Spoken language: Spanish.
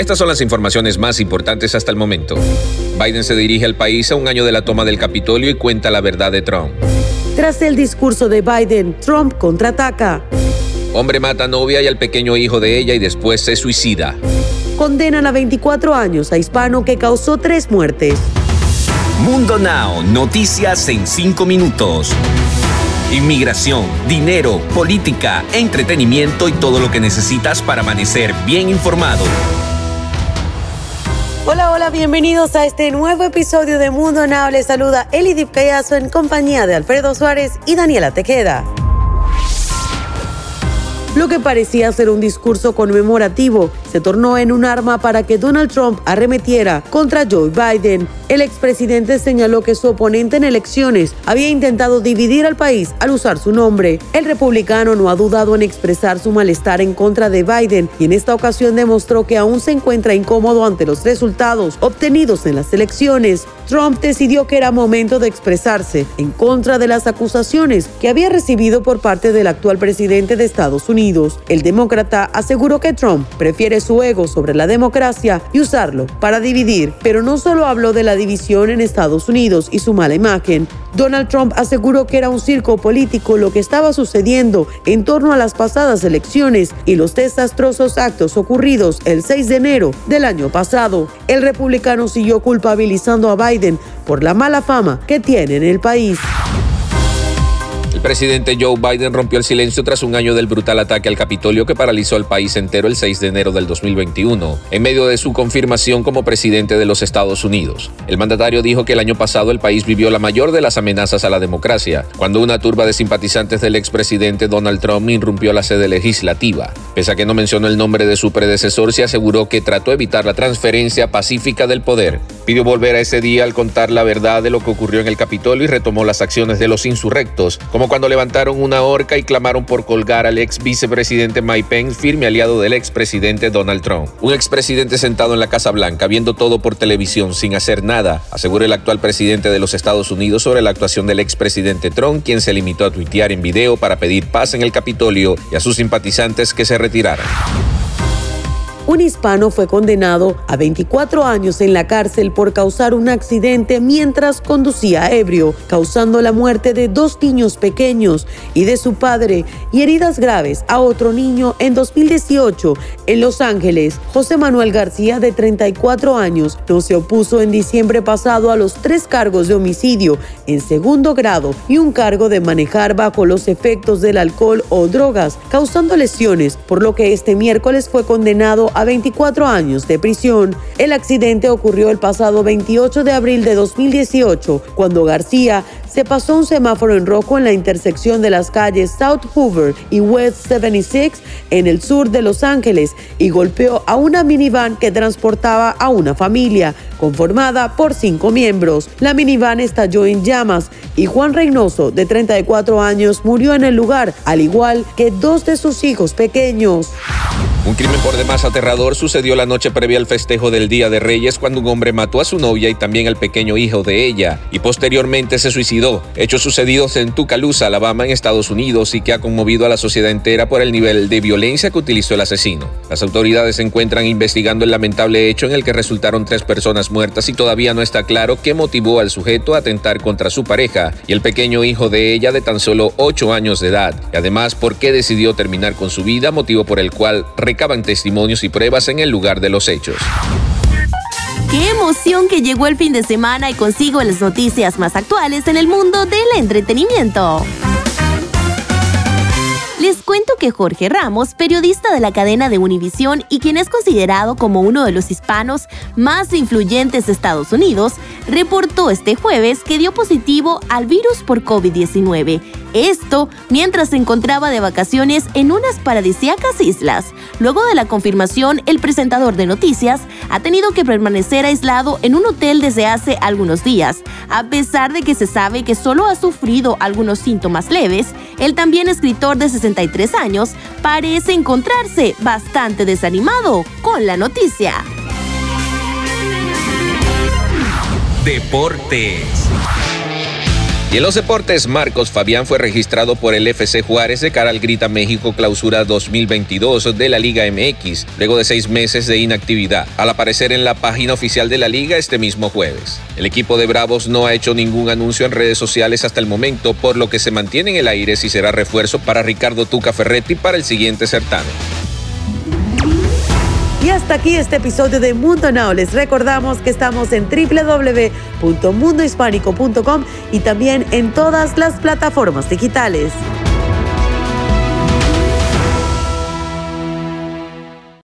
Estas son las informaciones más importantes hasta el momento. Biden se dirige al país a un año de la toma del Capitolio y cuenta la verdad de Trump. Tras el discurso de Biden, Trump contraataca. Hombre mata a novia y al pequeño hijo de ella y después se suicida. Condenan a 24 años a hispano que causó tres muertes. Mundo Now, noticias en 5 minutos. Inmigración, dinero, política, entretenimiento y todo lo que necesitas para amanecer bien informado. Hola, hola, bienvenidos a este nuevo episodio de Mundo Now. Les saluda Elidip Callazo en compañía de Alfredo Suárez y Daniela Tejeda. Lo que parecía ser un discurso conmemorativo se tornó en un arma para que Donald Trump arremetiera contra Joe Biden. El expresidente señaló que su oponente en elecciones había intentado dividir al país al usar su nombre. El republicano no ha dudado en expresar su malestar en contra de Biden y en esta ocasión demostró que aún se encuentra incómodo ante los resultados obtenidos en las elecciones. Trump decidió que era momento de expresarse en contra de las acusaciones que había recibido por parte del actual presidente de Estados Unidos. El demócrata aseguró que Trump prefiere su ego sobre la democracia y usarlo para dividir. Pero no solo habló de la división en Estados Unidos y su mala imagen. Donald Trump aseguró que era un circo político lo que estaba sucediendo en torno a las pasadas elecciones y los desastrosos actos ocurridos el 6 de enero del año pasado. El republicano siguió culpabilizando a Biden por la mala fama que tiene en el país. El presidente Joe Biden rompió el silencio tras un año del brutal ataque al Capitolio que paralizó al país entero el 6 de enero del 2021, en medio de su confirmación como presidente de los Estados Unidos. El mandatario dijo que el año pasado el país vivió la mayor de las amenazas a la democracia, cuando una turba de simpatizantes del expresidente Donald Trump irrumpió la sede legislativa. Pese a que no mencionó el nombre de su predecesor, se aseguró que trató de evitar la transferencia pacífica del poder. Pidió volver a ese día al contar la verdad de lo que ocurrió en el Capitolio y retomó las acciones de los insurrectos, como cuando levantaron una horca y clamaron por colgar al ex vicepresidente Mike Pence, firme aliado del expresidente Donald Trump. Un expresidente sentado en la Casa Blanca, viendo todo por televisión sin hacer nada, asegura el actual presidente de los Estados Unidos sobre la actuación del expresidente Trump, quien se limitó a tuitear en video para pedir paz en el Capitolio y a sus simpatizantes que se retiraran un hispano fue condenado a 24 años en la cárcel por causar un accidente mientras conducía ebrio, causando la muerte de dos niños pequeños y de su padre y heridas graves a otro niño en 2018 en Los Ángeles. José Manuel García, de 34 años, no se opuso en diciembre pasado a los tres cargos de homicidio en segundo grado y un cargo de manejar bajo los efectos del alcohol o drogas, causando lesiones, por lo que este miércoles fue condenado a 24 años de prisión. El accidente ocurrió el pasado 28 de abril de 2018, cuando García se pasó un semáforo en rojo en la intersección de las calles South Hoover y West 76 en el sur de Los Ángeles y golpeó a una minivan que transportaba a una familia conformada por cinco miembros. La minivan estalló en llamas y Juan Reynoso, de 34 años, murió en el lugar, al igual que dos de sus hijos pequeños. Un crimen por demás aterrador sucedió la noche previa al festejo del Día de Reyes cuando un hombre mató a su novia y también al pequeño hijo de ella y posteriormente se suicidó. Hechos sucedidos en Tuscaloosa, Alabama, en Estados Unidos y que ha conmovido a la sociedad entera por el nivel de violencia que utilizó el asesino. Las autoridades se encuentran investigando el lamentable hecho en el que resultaron tres personas muertas y todavía no está claro qué motivó al sujeto a atentar contra su pareja y el pequeño hijo de ella de tan solo 8 años de edad. Y además por qué decidió terminar con su vida, motivo por el cual recaban testimonios y pruebas en el lugar de los hechos. ¡Qué emoción que llegó el fin de semana y consigo las noticias más actuales en el mundo del entretenimiento! Les cuento que Jorge Ramos, periodista de la cadena de Univisión y quien es considerado como uno de los hispanos más influyentes de Estados Unidos, reportó este jueves que dio positivo al virus por COVID-19. Esto mientras se encontraba de vacaciones en unas paradisíacas islas. Luego de la confirmación, el presentador de noticias ha tenido que permanecer aislado en un hotel desde hace algunos días. A pesar de que se sabe que solo ha sufrido algunos síntomas leves, el también escritor de 63 años parece encontrarse bastante desanimado con la noticia. Deportes. Y en los deportes, Marcos Fabián fue registrado por el FC Juárez de cara al Grita México Clausura 2022 de la Liga MX, luego de seis meses de inactividad, al aparecer en la página oficial de la liga este mismo jueves. El equipo de Bravos no ha hecho ningún anuncio en redes sociales hasta el momento, por lo que se mantiene en el aire si será refuerzo para Ricardo Tuca Ferretti para el siguiente certamen. Y hasta aquí este episodio de Mundo Now. Les recordamos que estamos en www.mundohispánico.com y también en todas las plataformas digitales.